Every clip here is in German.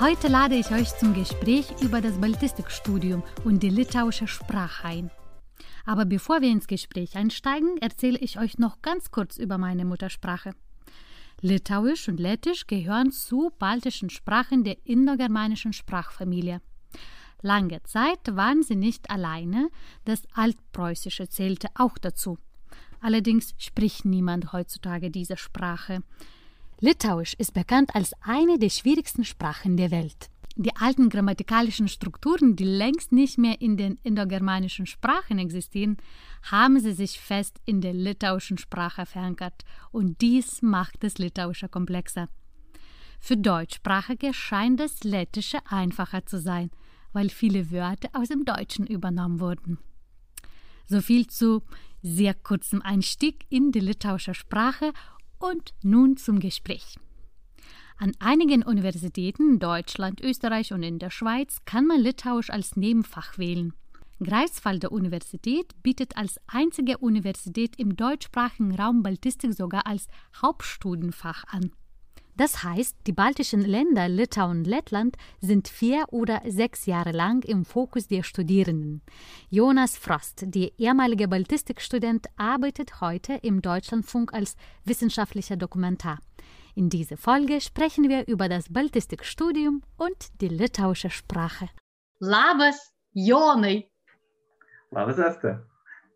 Heute lade ich euch zum Gespräch über das Baltistikstudium und die litauische Sprache ein. Aber bevor wir ins Gespräch einsteigen, erzähle ich euch noch ganz kurz über meine Muttersprache. Litauisch und Lettisch gehören zu baltischen Sprachen der indogermanischen Sprachfamilie. Lange Zeit waren sie nicht alleine, das Altpreußische zählte auch dazu. Allerdings spricht niemand heutzutage diese Sprache. Litauisch ist bekannt als eine der schwierigsten Sprachen der Welt. Die alten grammatikalischen Strukturen, die längst nicht mehr in den indogermanischen Sprachen existieren, haben sie sich fest in der litauischen Sprache verankert und dies macht das Litauische komplexer. Für Deutschsprachige scheint das Lettische einfacher zu sein, weil viele Wörter aus dem Deutschen übernommen wurden. So viel zu sehr kurzem Einstieg in die litauische Sprache und nun zum Gespräch. An einigen Universitäten in Deutschland, Österreich und in der Schweiz kann man Litauisch als Nebenfach wählen. Greifswalder Universität bietet als einzige Universität im deutschsprachigen Raum Baltistik sogar als Hauptstudienfach an. Das heißt, die baltischen Länder Litauen und Lettland sind vier oder sechs Jahre lang im Fokus der Studierenden. Jonas Frost, der ehemalige Baltistikstudent, arbeitet heute im Deutschlandfunk als wissenschaftlicher Dokumentar. In dieser Folge sprechen wir über das Baltistikstudium und die litauische Sprache. Labas, Jonai! Labas, Asta!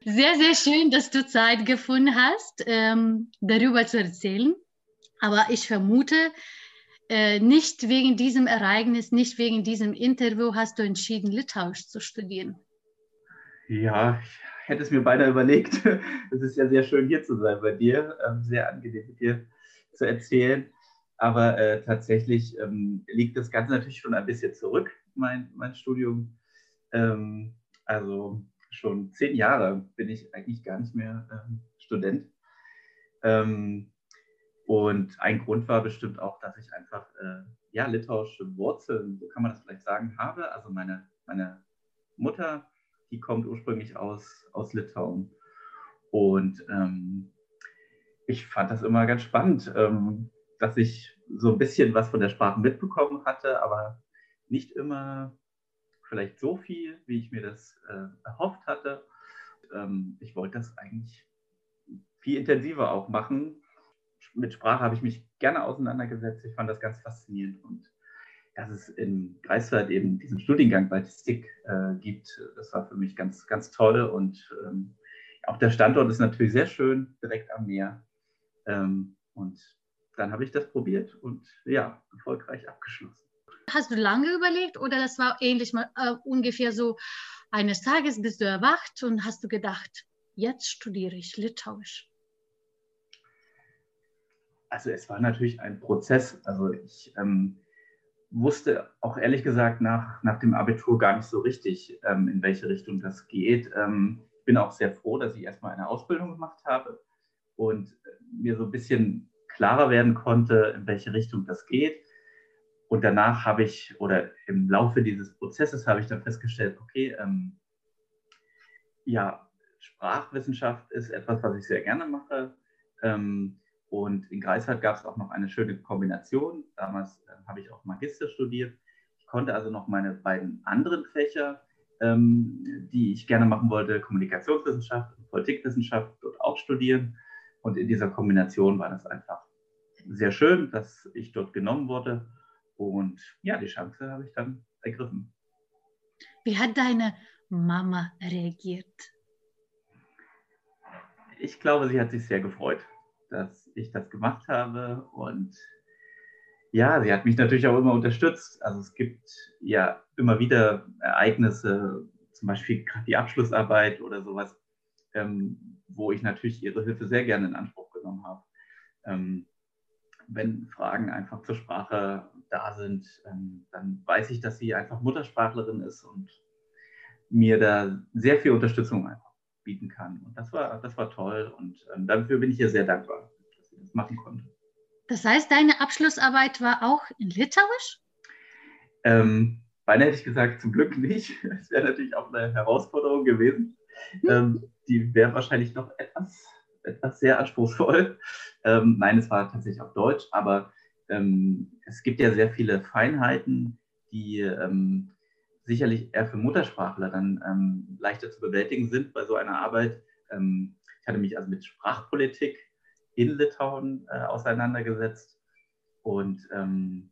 Sehr, sehr schön, dass du Zeit gefunden hast, ähm, darüber zu erzählen. Aber ich vermute, äh, nicht wegen diesem Ereignis, nicht wegen diesem Interview hast du entschieden, Litauisch zu studieren. Ja, ich hätte es mir beinahe überlegt. Es ist ja sehr schön, hier zu sein bei dir. Ähm, sehr angenehm, mit dir zu erzählen. Aber äh, tatsächlich ähm, liegt das Ganze natürlich schon ein bisschen zurück, mein, mein Studium. Ähm, also schon zehn Jahre bin ich eigentlich gar nicht mehr ähm, Student. Ähm, und ein Grund war bestimmt auch, dass ich einfach äh, ja, litauische Wurzeln, so kann man das vielleicht sagen, habe. Also meine, meine Mutter, die kommt ursprünglich aus, aus Litauen. Und ähm, ich fand das immer ganz spannend, ähm, dass ich so ein bisschen was von der Sprache mitbekommen hatte, aber nicht immer vielleicht so viel, wie ich mir das äh, erhofft hatte. Ähm, ich wollte das eigentlich viel intensiver auch machen, mit Sprache habe ich mich gerne auseinandergesetzt. Ich fand das ganz faszinierend. Und dass es in Greifswald eben diesen Studiengang Baltistik äh, gibt, das war für mich ganz, ganz toll. Und ähm, auch der Standort ist natürlich sehr schön, direkt am Meer. Ähm, und dann habe ich das probiert und ja, erfolgreich abgeschlossen. Hast du lange überlegt oder das war ähnlich mal äh, ungefähr so, eines Tages bist du erwacht und hast du gedacht, jetzt studiere ich Litauisch? Also es war natürlich ein Prozess. Also ich ähm, wusste auch ehrlich gesagt nach, nach dem Abitur gar nicht so richtig, ähm, in welche Richtung das geht. Ähm, ich bin auch sehr froh, dass ich erstmal eine Ausbildung gemacht habe und äh, mir so ein bisschen klarer werden konnte, in welche Richtung das geht. Und danach habe ich, oder im Laufe dieses Prozesses habe ich dann festgestellt, okay, ähm, ja, Sprachwissenschaft ist etwas, was ich sehr gerne mache. Ähm, und in Greifswald gab es auch noch eine schöne Kombination. Damals äh, habe ich auch Magister studiert. Ich konnte also noch meine beiden anderen Fächer, ähm, die ich gerne machen wollte, Kommunikationswissenschaft und Politikwissenschaft, dort auch studieren. Und in dieser Kombination war das einfach sehr schön, dass ich dort genommen wurde. Und ja, die Chance habe ich dann ergriffen. Wie hat deine Mama reagiert? Ich glaube, sie hat sich sehr gefreut dass ich das gemacht habe. Und ja, sie hat mich natürlich auch immer unterstützt. Also es gibt ja immer wieder Ereignisse, zum Beispiel gerade die Abschlussarbeit oder sowas, ähm, wo ich natürlich ihre Hilfe sehr gerne in Anspruch genommen habe. Ähm, wenn Fragen einfach zur Sprache da sind, ähm, dann weiß ich, dass sie einfach Muttersprachlerin ist und mir da sehr viel Unterstützung einfach bieten kann. Und das war, das war toll und ähm, dafür bin ich ihr sehr dankbar, machen konnte. Das heißt, deine Abschlussarbeit war auch in Litauisch? Ähm, beinahe hätte ich gesagt, zum Glück nicht. Das wäre natürlich auch eine Herausforderung gewesen. Hm. Ähm, die wäre wahrscheinlich noch etwas, etwas sehr anspruchsvoll. Ähm, nein, es war tatsächlich auf Deutsch, aber ähm, es gibt ja sehr viele Feinheiten, die ähm, sicherlich eher für Muttersprachler dann ähm, leichter zu bewältigen sind bei so einer Arbeit. Ähm, ich hatte mich also mit Sprachpolitik in Litauen äh, auseinandergesetzt und ähm,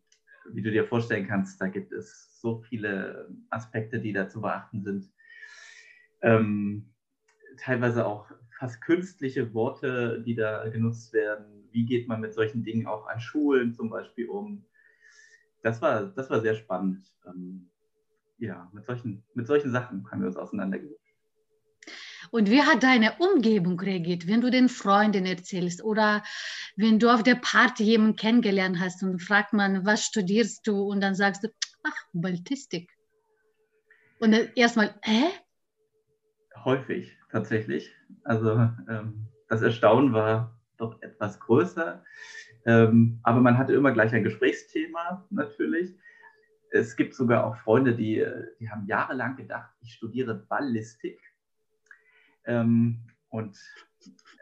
wie du dir vorstellen kannst, da gibt es so viele Aspekte, die da zu beachten sind. Ähm, teilweise auch fast künstliche Worte, die da genutzt werden. Wie geht man mit solchen Dingen auch an Schulen zum Beispiel um? Das war, das war sehr spannend. Ähm, ja, mit solchen, mit solchen Sachen haben wir uns auseinandergesetzt. Und wie hat deine Umgebung reagiert, wenn du den Freunden erzählst oder wenn du auf der Party jemanden kennengelernt hast und fragt man, was studierst du? Und dann sagst du, ach, Baltistik. Und erstmal, hä? Häufig, tatsächlich. Also ähm, das Erstaunen war doch etwas größer. Ähm, aber man hatte immer gleich ein Gesprächsthema natürlich es gibt sogar auch Freunde, die, die haben jahrelang gedacht, ich studiere Ballistik ähm, und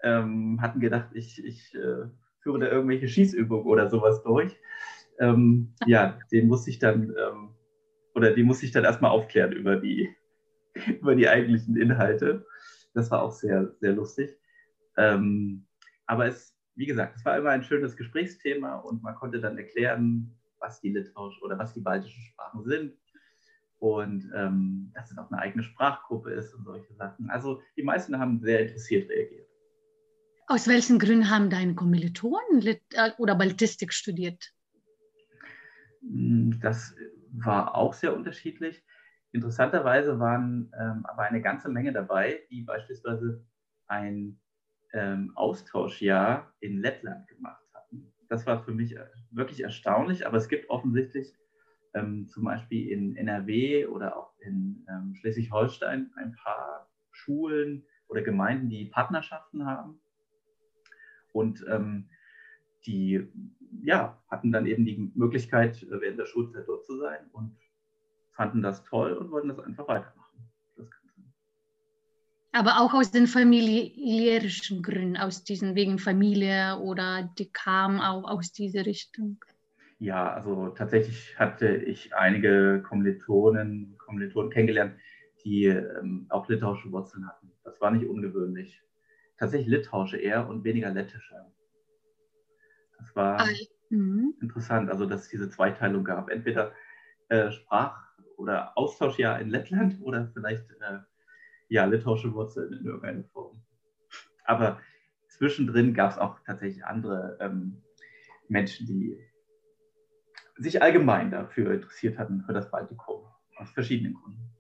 ähm, hatten gedacht, ich, ich äh, führe da irgendwelche Schießübungen oder sowas durch. Ähm, ja, den muss ich dann ähm, oder die muss ich dann erstmal aufklären über die, über die eigentlichen Inhalte. Das war auch sehr, sehr lustig. Ähm, aber es, wie gesagt, es war immer ein schönes Gesprächsthema und man konnte dann erklären, was die litauische oder was die baltischen Sprachen sind und ähm, dass es auch eine eigene Sprachgruppe ist und solche Sachen. Also die meisten haben sehr interessiert reagiert. Aus welchen Gründen haben deine Kommilitonen Lit äh, oder Baltistik studiert? Hm, das war auch sehr unterschiedlich. Interessanterweise waren ähm, aber eine ganze Menge dabei, die beispielsweise ein ähm, Austauschjahr in Lettland gemacht das war für mich wirklich erstaunlich, aber es gibt offensichtlich ähm, zum Beispiel in NRW oder auch in ähm, Schleswig-Holstein ein paar Schulen oder Gemeinden, die Partnerschaften haben. Und ähm, die ja, hatten dann eben die Möglichkeit, während der Schulzeit dort zu sein und fanden das toll und wollten das einfach weitermachen. Aber auch aus den familiärischen Gründen, aus diesen wegen Familie oder die kamen auch aus dieser Richtung. Ja, also tatsächlich hatte ich einige Kommilitonen, Kommilitonen kennengelernt, die ähm, auch litauische Wurzeln hatten. Das war nicht ungewöhnlich. Tatsächlich litauische eher und weniger lettische. Das war mhm. interessant, also dass es diese Zweiteilung gab. Entweder äh, Sprach- oder Austauschjahr in Lettland oder vielleicht äh, ja, litauische Wurzeln in irgendeiner Form. Aber zwischendrin gab es auch tatsächlich andere ähm, Menschen, die sich allgemein dafür interessiert hatten, für das Baltikum, aus verschiedenen Gründen.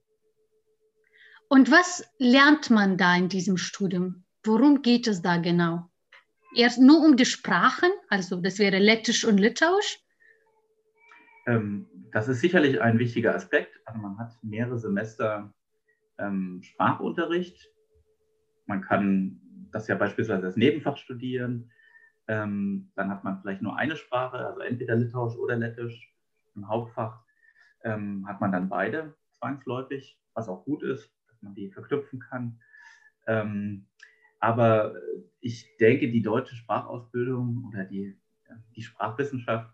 Und was lernt man da in diesem Studium? Worum geht es da genau? Erst nur um die Sprachen, also das wäre Lettisch und Litauisch? Ähm, das ist sicherlich ein wichtiger Aspekt. Also man hat mehrere Semester ähm, Sprachunterricht. Man kann das ja beispielsweise als Nebenfach studieren. Ähm, dann hat man vielleicht nur eine Sprache, also entweder Litauisch oder Lettisch. Im Hauptfach ähm, hat man dann beide zwangsläufig, was auch gut ist, dass man die verknüpfen kann. Ähm, aber ich denke, die deutsche Sprachausbildung oder die, die Sprachwissenschaft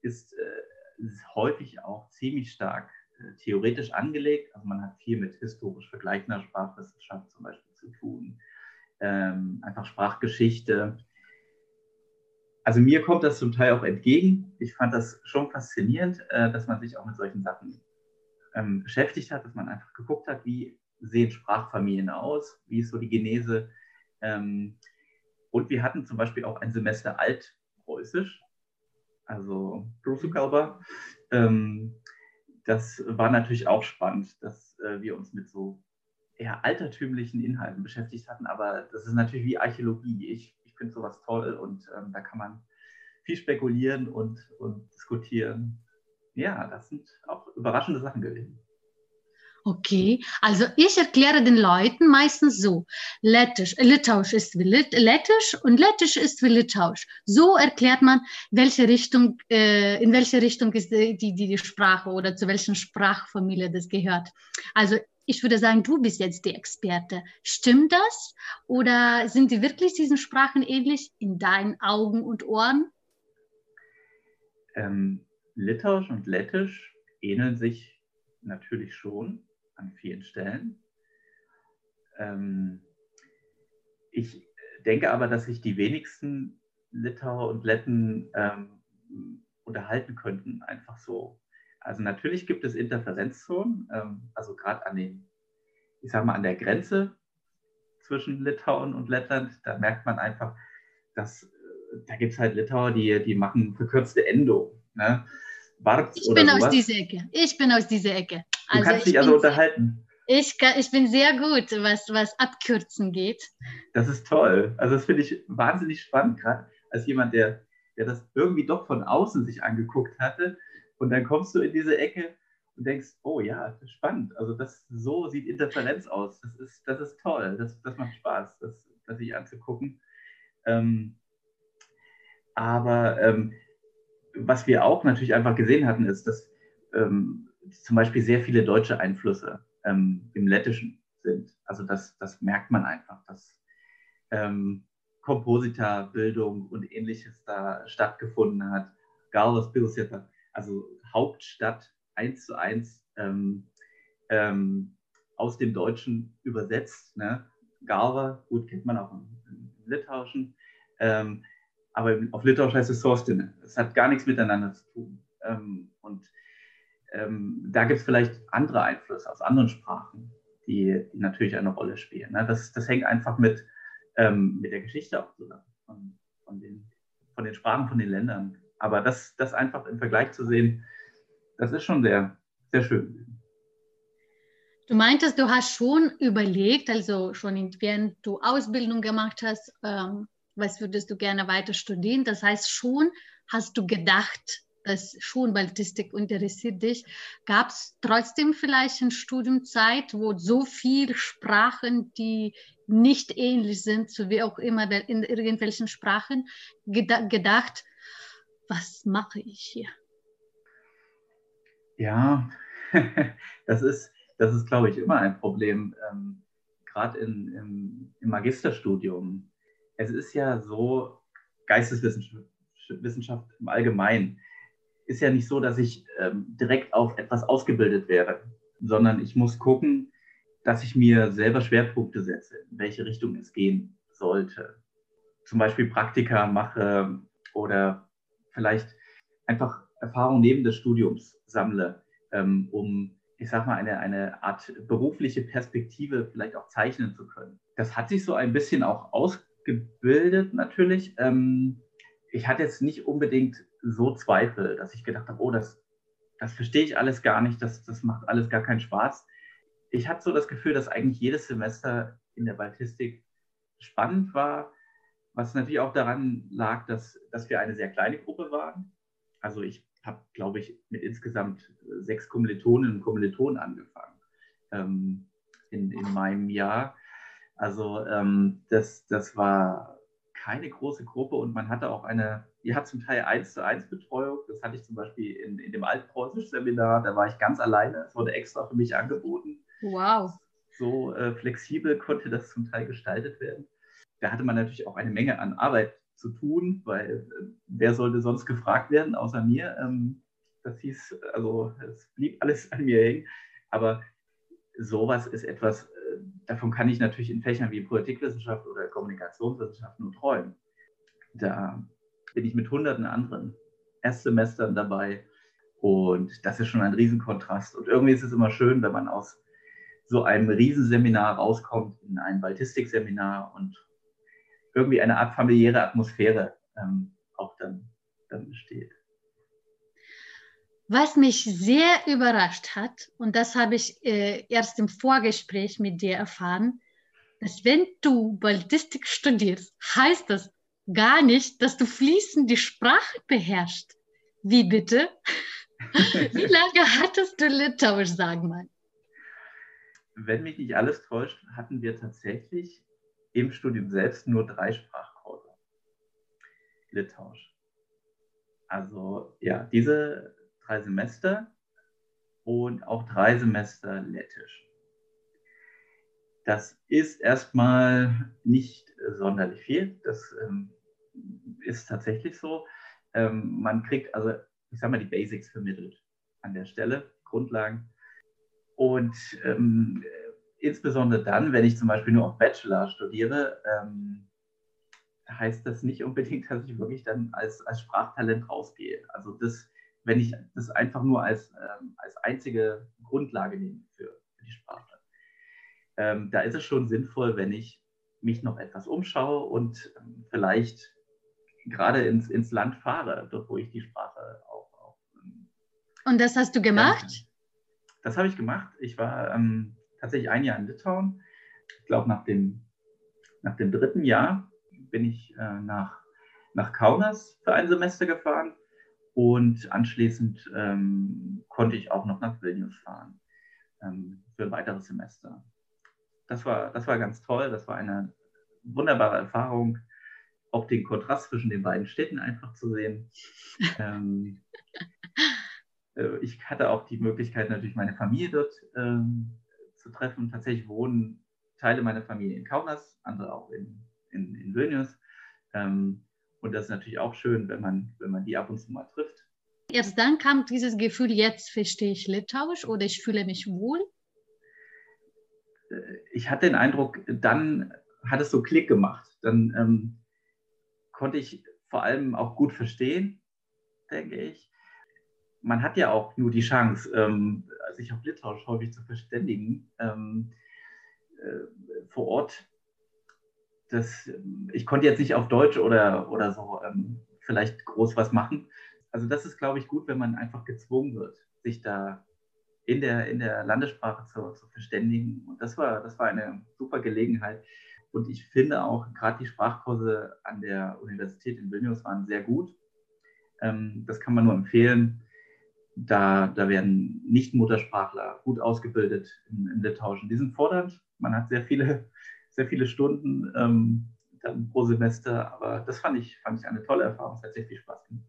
ist, äh, ist häufig auch ziemlich stark theoretisch angelegt. Also man hat viel mit historisch vergleichender Sprachwissenschaft zum Beispiel zu tun, ähm, einfach Sprachgeschichte. Also mir kommt das zum Teil auch entgegen. Ich fand das schon faszinierend, äh, dass man sich auch mit solchen Sachen ähm, beschäftigt hat, dass man einfach geguckt hat, wie sehen Sprachfamilien aus, wie ist so die Genese. Ähm, und wir hatten zum Beispiel auch ein Semester Altpreußisch, also Prusukalba. Ähm, das war natürlich auch spannend, dass äh, wir uns mit so eher altertümlichen Inhalten beschäftigt hatten. Aber das ist natürlich wie Archäologie. Ich finde sowas toll und ähm, da kann man viel spekulieren und, und diskutieren. Ja, das sind auch überraschende Sachen gewesen. Okay, also ich erkläre den Leuten meistens so, Lettisch, Litauisch ist wie Lit Lettisch und Lettisch ist wie Litauisch. So erklärt man, welche Richtung, äh, in welche Richtung ist die, die, die Sprache oder zu welchen Sprachfamilie das gehört. Also ich würde sagen, du bist jetzt die Experte. Stimmt das? Oder sind die wirklich diesen Sprachen ähnlich in deinen Augen und Ohren? Ähm, Litauisch und Lettisch ähneln sich natürlich schon an vielen Stellen. Ähm, ich denke aber, dass sich die wenigsten Litauer und Letten ähm, unterhalten könnten, einfach so. Also natürlich gibt es Interferenzzonen, ähm, also gerade an den, ich sag mal, an der Grenze zwischen Litauen und Lettland, da merkt man einfach, dass äh, da gibt es halt Litauer, die, die machen verkürzte Endungen. Ne? Bart ich bin sowas. aus dieser Ecke. Ich bin aus dieser Ecke. Du also kannst dich also unterhalten. Ich, kann, ich bin sehr gut, was, was Abkürzen geht. Das ist toll. Also das finde ich wahnsinnig spannend, gerade als jemand, der, der das irgendwie doch von außen sich angeguckt hatte. Und dann kommst du in diese Ecke und denkst, oh ja, spannend. Also das, so sieht Interferenz aus. Das ist, das ist toll. Das, das macht Spaß, das, das sich anzugucken. Ähm, aber ähm, was wir auch natürlich einfach gesehen hatten, ist, dass ähm, zum Beispiel sehr viele deutsche Einflüsse ähm, im Lettischen sind. Also das, das merkt man einfach, dass ähm, Kompositorbildung und ähnliches da stattgefunden hat. Galvas Pilseta, also Hauptstadt eins zu eins ähm, ähm, aus dem Deutschen übersetzt. Ne? Galva, gut kennt man auch im, im Litauischen. Ähm, aber auf Litauisch heißt es Sorstine. Es hat gar nichts miteinander zu tun. Ähm, und ähm, da gibt es vielleicht andere Einflüsse aus anderen Sprachen, die, die natürlich eine Rolle spielen. Ne? Das, das hängt einfach mit, ähm, mit der Geschichte auch zusammen, von, von, den, von den Sprachen, von den Ländern. Aber das, das einfach im Vergleich zu sehen, das ist schon sehr, sehr schön. Du meintest, du hast schon überlegt, also schon während du Ausbildung gemacht hast, ähm, was würdest du gerne weiter studieren? Das heißt, schon hast du gedacht, dass schon Baltistik interessiert dich. Gab es trotzdem vielleicht eine Studiumzeit, wo so viele Sprachen, die nicht ähnlich sind, so wie auch immer in irgendwelchen Sprachen, gedacht, was mache ich hier? Ja, das ist, das ist glaube ich, immer ein Problem, ähm, gerade im, im Magisterstudium es ist ja so, Geisteswissenschaft im Allgemeinen ist ja nicht so, dass ich ähm, direkt auf etwas ausgebildet werde, sondern ich muss gucken, dass ich mir selber Schwerpunkte setze, in welche Richtung es gehen sollte. Zum Beispiel Praktika mache oder vielleicht einfach Erfahrung neben des Studiums sammle, ähm, um, ich sag mal, eine, eine Art berufliche Perspektive vielleicht auch zeichnen zu können. Das hat sich so ein bisschen auch ausgebildet gebildet natürlich. Ähm, ich hatte jetzt nicht unbedingt so Zweifel, dass ich gedacht habe, oh, das, das verstehe ich alles gar nicht, das, das macht alles gar keinen Spaß. Ich hatte so das Gefühl, dass eigentlich jedes Semester in der Baltistik spannend war, was natürlich auch daran lag, dass, dass wir eine sehr kleine Gruppe waren. Also ich habe, glaube ich, mit insgesamt sechs Kommilitoninnen und Kommilitonen angefangen ähm, in, in meinem Jahr. Also ähm, das, das war keine große Gruppe und man hatte auch eine, die hat zum Teil eins zu eins Betreuung. Das hatte ich zum Beispiel in, in dem Altpreußisch-Seminar, da war ich ganz alleine. Es wurde extra für mich angeboten. Wow. So äh, flexibel konnte das zum Teil gestaltet werden. Da hatte man natürlich auch eine Menge an Arbeit zu tun, weil äh, wer sollte sonst gefragt werden, außer mir? Ähm, das hieß, also es blieb alles an mir hängen. Aber sowas ist etwas, davon kann ich natürlich in Fächern wie Politikwissenschaft oder Kommunikationswissenschaft nur träumen. Da bin ich mit hunderten anderen Erstsemestern dabei und das ist schon ein Riesenkontrast. Und irgendwie ist es immer schön, wenn man aus so einem Riesenseminar rauskommt in ein Baltistikseminar und irgendwie eine Art familiäre Atmosphäre ähm, auch dann, dann besteht. Was mich sehr überrascht hat, und das habe ich äh, erst im Vorgespräch mit dir erfahren, dass wenn du Ballistik studierst, heißt das, gar nicht, dass du fließend die Sprache beherrschst. Wie bitte? Wie lange hattest du Litauisch, sag mal? Wenn mich nicht alles täuscht, hatten wir tatsächlich im Studium selbst nur drei Sprachkurse. Litauisch. Also ja, diese drei Semester und auch drei Semester Lettisch. Das ist erstmal nicht sonderlich viel. Das ähm, ist tatsächlich so. Ähm, man kriegt also, ich sag mal, die Basics vermittelt an der Stelle, Grundlagen. Und ähm, insbesondere dann, wenn ich zum Beispiel nur auf Bachelor studiere, ähm, heißt das nicht unbedingt, dass ich wirklich dann als, als Sprachtalent rausgehe. Also das, wenn ich das einfach nur als, ähm, als einzige Grundlage nehme für, für die Sprache. Ähm, da ist es schon sinnvoll, wenn ich mich noch etwas umschaue und ähm, vielleicht gerade ins, ins Land fahre, dort wo ich die Sprache auch. auch ähm, und das hast du gemacht? Das habe ich gemacht. Ich war ähm, tatsächlich ein Jahr in Litauen. Ich glaube, nach dem, nach dem dritten Jahr bin ich äh, nach, nach Kaunas für ein Semester gefahren und anschließend ähm, konnte ich auch noch nach Vilnius fahren ähm, für ein weiteres Semester. Das war, das war ganz toll. Das war eine wunderbare Erfahrung, auch den Kontrast zwischen den beiden Städten einfach zu sehen. ähm, äh, ich hatte auch die Möglichkeit, natürlich meine Familie dort ähm, zu treffen. Tatsächlich wohnen Teile meiner Familie in Kaunas, andere auch in, in, in Vilnius. Ähm, und das ist natürlich auch schön, wenn man, wenn man die ab und zu mal trifft. Erst dann kam dieses Gefühl, jetzt verstehe ich Litauisch oder ich fühle mich wohl. Äh, ich hatte den Eindruck, dann hat es so Klick gemacht. Dann ähm, konnte ich vor allem auch gut verstehen, denke ich. Man hat ja auch nur die Chance, ähm, sich auf Litauisch häufig zu verständigen. Ähm, äh, vor Ort, das, ich konnte jetzt nicht auf Deutsch oder, oder so ähm, vielleicht groß was machen. Also das ist, glaube ich, gut, wenn man einfach gezwungen wird, sich da in der, in der Landessprache zu, zu verständigen. Und das war, das war eine super Gelegenheit. Und ich finde auch, gerade die Sprachkurse an der Universität in Vilnius waren sehr gut. Ähm, das kann man nur empfehlen. Da, da werden Nicht-Muttersprachler gut ausgebildet im, im Litauischen. Die sind fordernd. Man hat sehr viele, sehr viele Stunden ähm, dann pro Semester. Aber das fand ich, fand ich eine tolle Erfahrung. Es hat sehr viel Spaß gemacht.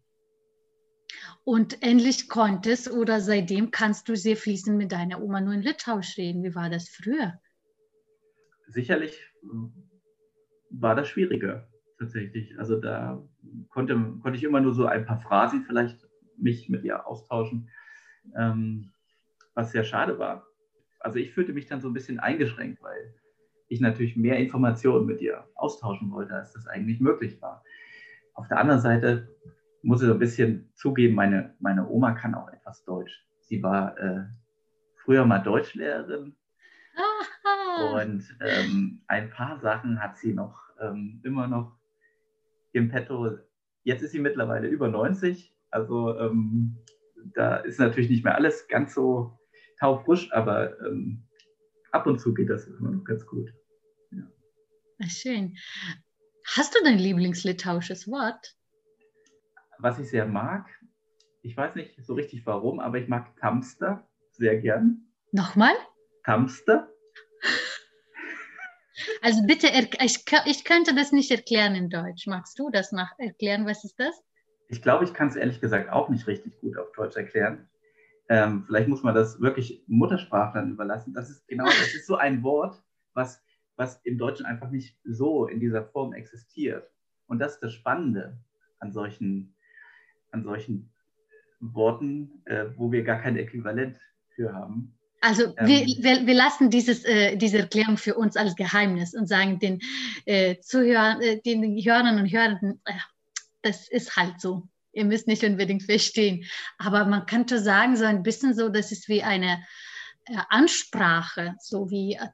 Und endlich konntest oder seitdem kannst du sehr fließend mit deiner Oma nur in Litauisch reden. Wie war das früher? Sicherlich war das schwieriger tatsächlich. Also da konnte, konnte ich immer nur so ein paar Phrasen vielleicht mich mit ihr austauschen, ähm, was sehr schade war. Also ich fühlte mich dann so ein bisschen eingeschränkt, weil ich natürlich mehr Informationen mit ihr austauschen wollte, als das eigentlich möglich war. Auf der anderen Seite muss ich so ein bisschen zugeben, meine, meine Oma kann auch etwas Deutsch. Sie war äh, früher mal Deutschlehrerin und ähm, ein paar Sachen hat sie noch ähm, immer noch im Petto. Jetzt ist sie mittlerweile über 90, also ähm, da ist natürlich nicht mehr alles ganz so taufrisch, aber ähm, ab und zu geht das immer noch ganz gut. Ja. Schön. Hast du dein Lieblingslitauisches Wort? was ich sehr mag, ich weiß nicht so richtig warum, aber ich mag Tamster sehr gern. Nochmal? Tamster. Also bitte, ich, ich könnte das nicht erklären in Deutsch. Magst du das nach erklären? Was ist das? Ich glaube, ich kann es ehrlich gesagt auch nicht richtig gut auf Deutsch erklären. Ähm, vielleicht muss man das wirklich Muttersprachlern überlassen. Das ist genau, das ist so ein Wort, was, was im Deutschen einfach nicht so in dieser Form existiert. Und das ist das Spannende an solchen an solchen Worten, äh, wo wir gar kein Äquivalent für haben. Also ähm, wir, wir, wir, lassen dieses, äh, diese Erklärung für uns als Geheimnis und sagen den äh, Zuhörern, äh, den Hörern und Hörern, äh, das ist halt so. Ihr müsst nicht unbedingt verstehen. Aber man könnte sagen, so ein bisschen so, das ist wie eine äh, Ansprache, so wie, äh,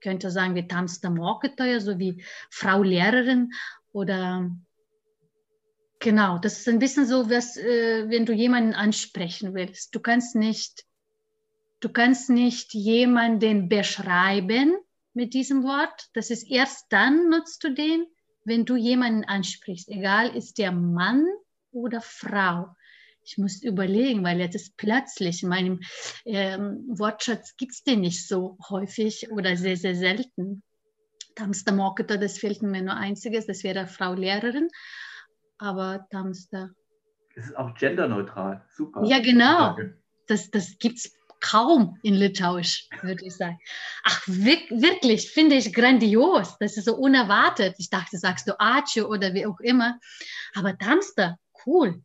könnte sagen, wie Tamster Mocketeuer, so wie Frau Lehrerin oder Genau, das ist ein bisschen so, was, äh, wenn du jemanden ansprechen willst. Du kannst nicht, du kannst nicht jemanden beschreiben mit diesem Wort. Das ist erst dann nutzt du den, wenn du jemanden ansprichst, egal ist der Mann oder Frau, ich muss überlegen, weil jetzt ist plötzlich in meinem ähm, Wortschatz gibt es den nicht so häufig oder sehr, sehr selten. Tamster Marketer, das fehlt mir nur einziges, das wäre Frau Lehrerin. Aber Tamster. Es ist auch genderneutral, super. Ja, genau. Das, das gibt es kaum in Litauisch, würde ich sagen. Ach, wirklich, finde ich grandios. Das ist so unerwartet. Ich dachte, sagst du Achu oder wie auch immer. Aber Tamster, cool.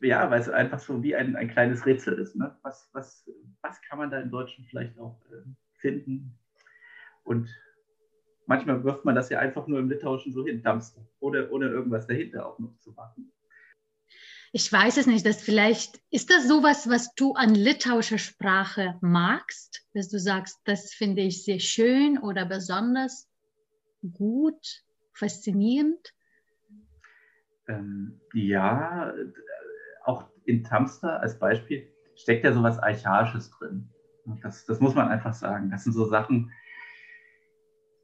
Ja, weil es einfach so wie ein, ein kleines Rätsel ist. Ne? Was, was, was kann man da im Deutschen vielleicht auch äh, finden? Und manchmal wirft man das ja einfach nur im Litauischen so hin, Tamster, ohne, ohne irgendwas dahinter auch noch zu machen ich weiß es nicht, dass vielleicht, ist das sowas, was du an litauischer Sprache magst, dass du sagst, das finde ich sehr schön oder besonders gut, faszinierend? Ähm, ja, auch in Tamster als Beispiel steckt ja sowas Archaisches drin. Das, das muss man einfach sagen. Das sind so Sachen,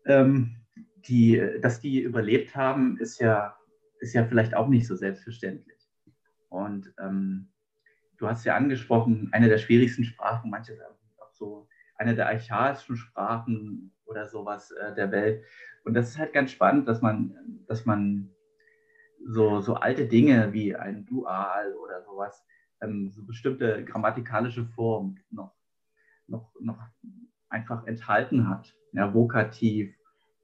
ähm, die, dass die überlebt haben, ist ja, ist ja vielleicht auch nicht so selbstverständlich. Und ähm, du hast ja angesprochen, eine der schwierigsten Sprachen, manche sagen auch so, eine der archaischsten Sprachen oder sowas äh, der Welt. Und das ist halt ganz spannend, dass man, dass man so, so alte Dinge wie ein Dual oder sowas, ähm, so bestimmte grammatikalische Formen noch, noch, noch einfach enthalten hat. Ja, Vokativ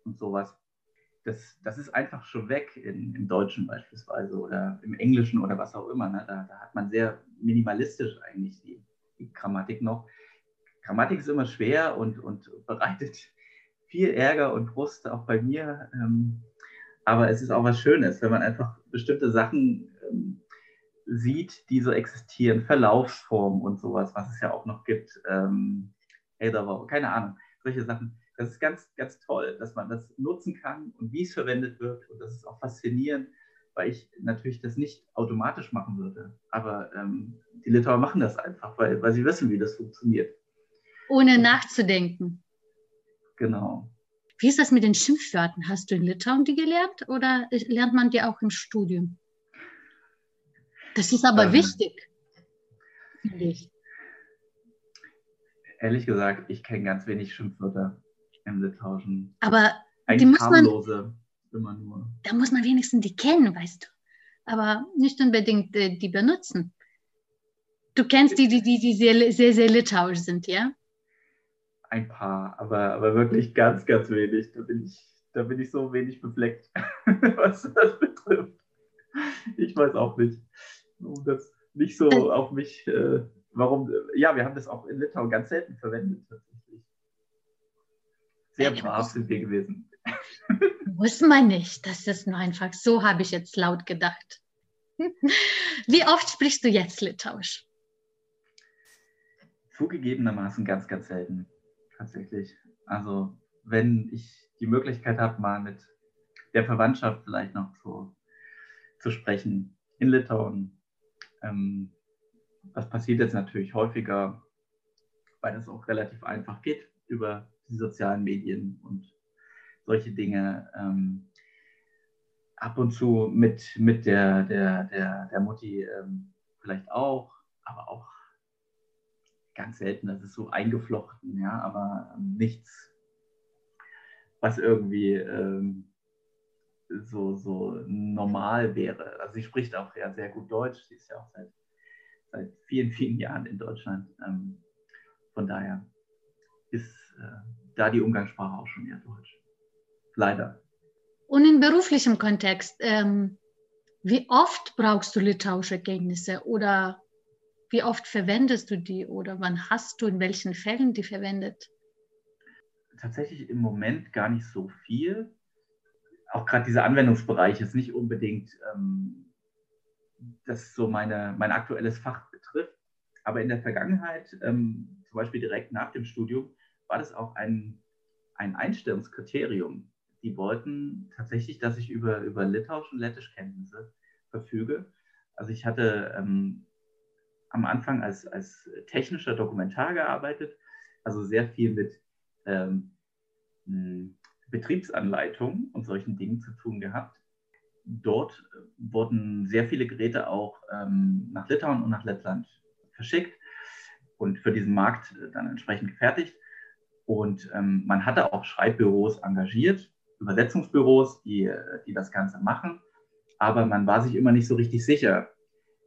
und sowas das, das ist einfach schon weg in, im Deutschen beispielsweise oder im Englischen oder was auch immer. Ne? Da, da, hat man sehr minimalistisch eigentlich die, die, Grammatik noch. Grammatik ist immer schwer und, und bereitet viel Ärger und Frust, auch bei mir. Ähm, aber es ist auch was Schönes, wenn man einfach bestimmte Sachen ähm, sieht, die so existieren, Verlaufsformen und sowas, was es ja auch noch gibt. Ähm, keine Ahnung, solche Sachen das ist ganz, ganz toll, dass man das nutzen kann und wie es verwendet wird. Und das ist auch faszinierend, weil ich natürlich das nicht automatisch machen würde. Aber ähm, die Litauer machen das einfach, weil, weil sie wissen, wie das funktioniert. Ohne nachzudenken. Genau. Wie ist das mit den Schimpfwörtern? Hast du in Litauen die gelernt oder lernt man die auch im Studium? Das ist aber ähm, wichtig, finde ich. Ehrlich gesagt, ich kenne ganz wenig Schimpfwörter. Hemde tauschen. Aber die muss man, immer nur. Da muss man wenigstens die kennen, weißt du. Aber nicht unbedingt äh, die benutzen. Du kennst die, die, die, die sehr, sehr, sehr litauisch sind, ja? Ein paar, aber, aber wirklich ganz, ganz wenig. Da bin ich, da bin ich so wenig befleckt, was das betrifft. Ich weiß auch nicht, warum das nicht so also, auf mich, äh, warum, ja, wir haben das auch in Litauen ganz selten verwendet sehr brav sind wir gewesen. Muss man nicht. Das ist nur einfach. So habe ich jetzt laut gedacht. Wie oft sprichst du jetzt Litauisch? Zugegebenermaßen ganz, ganz selten. Tatsächlich. Also, wenn ich die Möglichkeit habe, mal mit der Verwandtschaft vielleicht noch so zu sprechen in Litauen. Ähm, das passiert jetzt natürlich häufiger, weil es auch relativ einfach geht über die sozialen Medien und solche Dinge. Ähm, ab und zu mit, mit der, der, der, der Mutti ähm, vielleicht auch, aber auch ganz selten. Das ist so eingeflochten, ja, aber ähm, nichts, was irgendwie ähm, so, so normal wäre. Also sie spricht auch ja sehr gut Deutsch. Sie ist ja auch seit, seit vielen, vielen Jahren in Deutschland. Ähm, von daher ist äh, da die Umgangssprache auch schon eher Deutsch. Leider. Und in beruflichem Kontext, ähm, wie oft brauchst du litauische Kenntnisse oder wie oft verwendest du die oder wann hast du in welchen Fällen die verwendet? Tatsächlich im Moment gar nicht so viel. Auch gerade dieser Anwendungsbereich ist nicht unbedingt ähm, das so meine, mein aktuelles Fach betrifft. Aber in der Vergangenheit, ähm, zum Beispiel direkt nach dem Studium, war das auch ein, ein Einstellungskriterium. Die wollten tatsächlich, dass ich über, über Litauisch und Lettischkenntnisse verfüge. Also ich hatte ähm, am Anfang als, als technischer Dokumentar gearbeitet, also sehr viel mit ähm, Betriebsanleitungen und solchen Dingen zu tun gehabt. Dort wurden sehr viele Geräte auch ähm, nach Litauen und nach Lettland verschickt und für diesen Markt dann entsprechend gefertigt. Und ähm, man hatte auch Schreibbüros engagiert, Übersetzungsbüros, die, die das Ganze machen. Aber man war sich immer nicht so richtig sicher.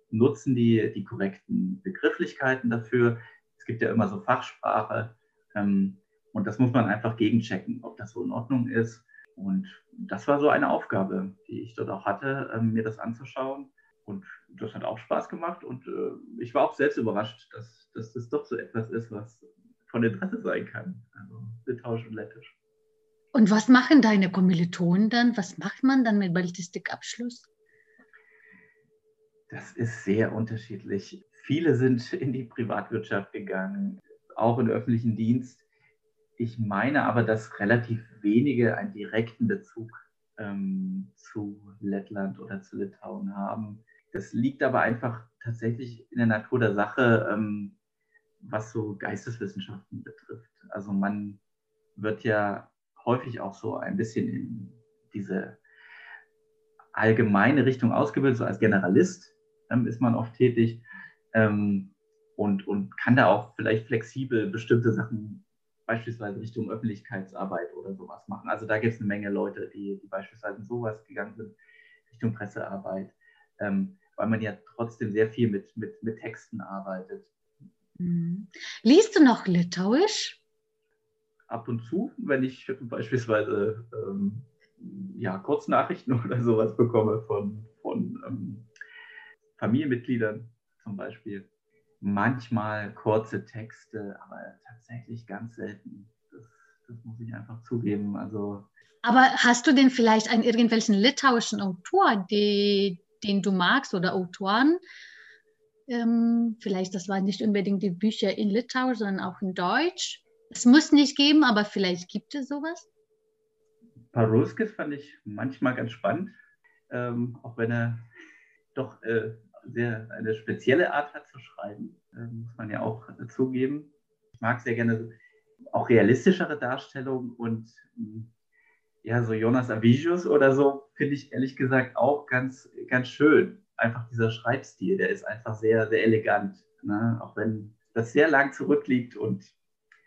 Nutzen die die korrekten Begrifflichkeiten dafür? Es gibt ja immer so Fachsprache. Ähm, und das muss man einfach gegenchecken, ob das so in Ordnung ist. Und das war so eine Aufgabe, die ich dort auch hatte, ähm, mir das anzuschauen. Und das hat auch Spaß gemacht. Und äh, ich war auch selbst überrascht, dass, dass das doch so etwas ist, was von Interesse sein kann. Also Litauisch und Lettisch. Und was machen deine Kommilitonen dann? Was macht man dann mit Ballistikabschluss? Das ist sehr unterschiedlich. Viele sind in die Privatwirtschaft gegangen, auch in den öffentlichen Dienst. Ich meine aber, dass relativ wenige einen direkten Bezug ähm, zu Lettland oder zu Litauen haben. Das liegt aber einfach tatsächlich in der Natur der Sache, ähm, was so Geisteswissenschaften betrifft. Also man wird ja häufig auch so ein bisschen in diese allgemeine Richtung ausgebildet, so als Generalist ähm, ist man oft tätig ähm, und, und kann da auch vielleicht flexibel bestimmte Sachen beispielsweise Richtung Öffentlichkeitsarbeit oder sowas machen. Also da gibt es eine Menge Leute, die, die beispielsweise in sowas gegangen sind, Richtung Pressearbeit, ähm, weil man ja trotzdem sehr viel mit, mit, mit Texten arbeitet. Mhm. Liest du noch Litauisch? Ab und zu, wenn ich beispielsweise ähm, ja, Kurznachrichten oder sowas bekomme von, von ähm, Familienmitgliedern zum Beispiel manchmal kurze Texte, aber tatsächlich ganz selten. Das, das muss ich einfach zugeben. Also, aber hast du denn vielleicht einen irgendwelchen litauischen Autor, die, den du magst oder Autoren? Ähm, vielleicht, das waren nicht unbedingt die Bücher in Litauisch, sondern auch in Deutsch. Es muss nicht geben, aber vielleicht gibt es sowas. Paruskis fand ich manchmal ganz spannend, ähm, auch wenn er doch äh, sehr eine spezielle Art hat zu schreiben, äh, muss man ja auch zugeben. Ich mag sehr gerne auch realistischere Darstellungen und hm, ja, so Jonas Avicius oder so finde ich ehrlich gesagt auch ganz, ganz schön. Einfach dieser Schreibstil, der ist einfach sehr, sehr elegant. Ne? Auch wenn das sehr lang zurückliegt und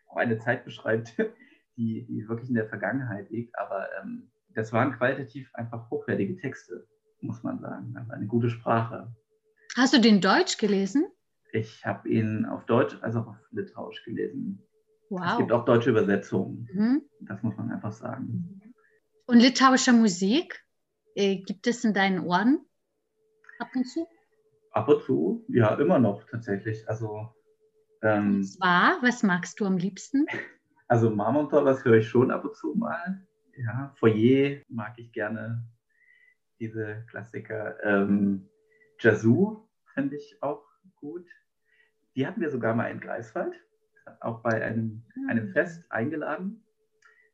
auch eine Zeit beschreibt, die, die wirklich in der Vergangenheit liegt. Aber ähm, das waren qualitativ einfach hochwertige Texte, muss man sagen. Also eine gute Sprache. Hast du den Deutsch gelesen? Ich habe ihn auf Deutsch als auch auf Litauisch gelesen. Wow. Es gibt auch deutsche Übersetzungen. Mhm. Das muss man einfach sagen. Und litauische Musik? Äh, gibt es in deinen Ohren ab und zu? Ab und zu, ja, immer noch tatsächlich. Also, ähm, und zwar, was magst du am liebsten? Also Marmontor, das höre ich schon ab und zu mal. Ja, Foyer mag ich gerne, diese Klassiker. Ähm, Jazoo fände ich auch gut. Die hatten wir sogar mal in Greifswald, auch bei einem, ah. einem Fest eingeladen.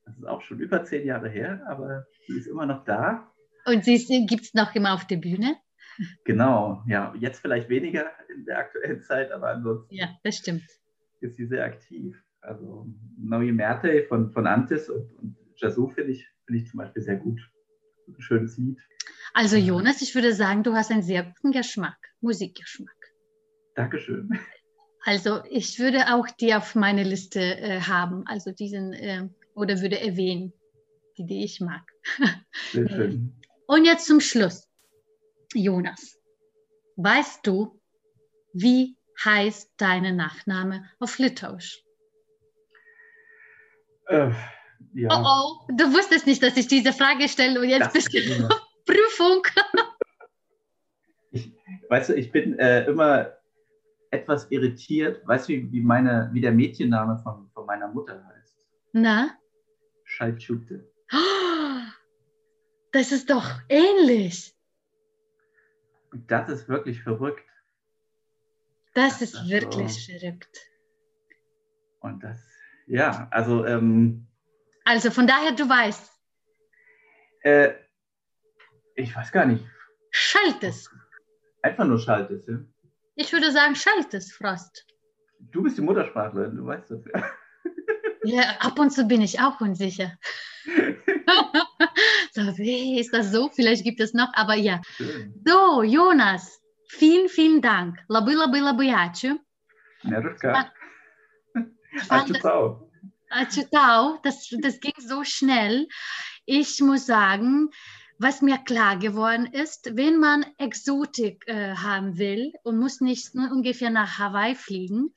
Das ist auch schon über zehn Jahre her, aber sie ist immer noch da. Und sie gibt es noch immer auf der Bühne? Genau, ja. Jetzt vielleicht weniger in der aktuellen Zeit, aber ansonsten. Ja, das stimmt. Ist sie sehr aktiv. Also Neue Merte von, von Antis und, und Jazoo finde ich, find ich zum Beispiel sehr gut. Ein schönes Lied. Also Jonas, ich würde sagen, du hast einen sehr guten Geschmack, Musikgeschmack. Dankeschön. Also ich würde auch die auf meine Liste äh, haben, also diesen äh, oder würde erwähnen, die, die ich mag. Sehr schön. Und jetzt zum Schluss, Jonas, weißt du, wie heißt deine Nachname auf Litauisch? Äh, ja. Oh oh, du wusstest nicht, dass ich diese Frage stelle und jetzt das bist du Prüfung. ich, weißt du, ich bin äh, immer etwas irritiert. Weißt du, wie, meine, wie der Mädchenname von, von meiner Mutter heißt? Na? Schaltschute. Das ist doch ähnlich. Das ist wirklich verrückt. Das, das ist wirklich so. verrückt. Und das, ja, also. Ähm, also von daher, du weißt. Äh, ich weiß gar nicht. Schaltes. Einfach nur Schaltes, ja. Ich würde sagen Schaltes, Frost. Du bist die Muttersprachlerin, du weißt das ja. Ja, ab und zu bin ich auch unsicher. so, wie ist das so? Vielleicht gibt es noch, aber ja. So, Jonas, vielen, vielen Dank. Labai, labai, labai ačiū. Ačiū tau. Ačiū tau. Das, das ging so schnell. Ich muss sagen, was mir klar geworden ist, wenn man Exotik äh, haben will und muss nicht nur ungefähr nach Hawaii fliegen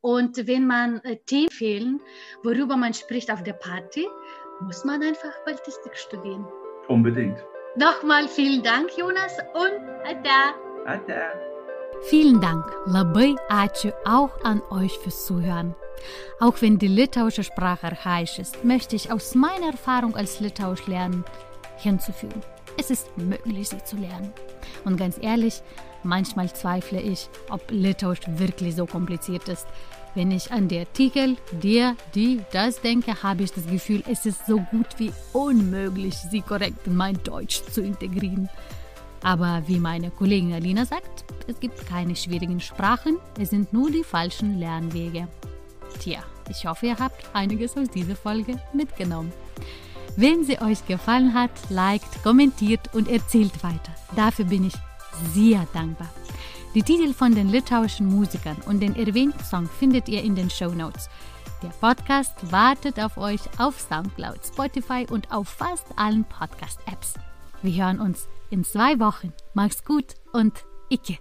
und wenn man äh, Themen fehlen, worüber man spricht auf der Party, muss man einfach Baltistik studieren. Unbedingt. Nochmal vielen Dank, Jonas, und Ada. Ada. Vielen Dank, labai ačiū auch an euch fürs Zuhören. Auch wenn die litauische Sprache archaisch ist, möchte ich aus meiner Erfahrung als Litauisch lernen hinzufügen. Es ist möglich, sie zu lernen. Und ganz ehrlich, manchmal zweifle ich, ob Litauisch wirklich so kompliziert ist. Wenn ich an die Artikel, der, die, das denke, habe ich das Gefühl, es ist so gut wie unmöglich, sie korrekt in mein Deutsch zu integrieren. Aber wie meine Kollegin Alina sagt, es gibt keine schwierigen Sprachen, es sind nur die falschen Lernwege. Tja, ich hoffe, ihr habt einiges aus dieser Folge mitgenommen. Wenn sie euch gefallen hat, liked, kommentiert und erzählt weiter. Dafür bin ich sehr dankbar. Die Titel von den litauischen Musikern und den erwähnten Song findet ihr in den Show Notes. Der Podcast wartet auf euch auf Soundcloud, Spotify und auf fast allen Podcast-Apps. Wir hören uns in zwei Wochen. Mach's gut und Icke.